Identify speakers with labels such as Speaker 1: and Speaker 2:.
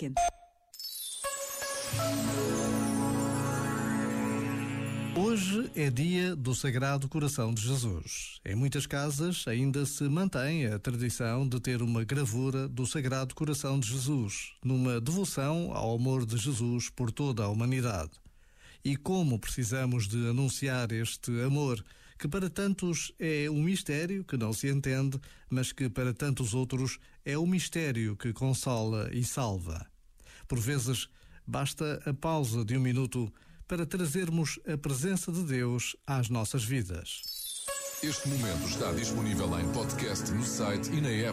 Speaker 1: quente.
Speaker 2: Hoje é dia do Sagrado Coração de Jesus. Em muitas casas ainda se mantém a tradição de ter uma gravura do Sagrado Coração de Jesus, numa devoção ao amor de Jesus por toda a humanidade. E como precisamos de anunciar este amor, que para tantos é um mistério que não se entende, mas que para tantos outros é um mistério que consola e salva. Por vezes, basta a pausa de um minuto para trazermos a presença de Deus às nossas vidas.
Speaker 3: Este momento está disponível em podcast no site e na app.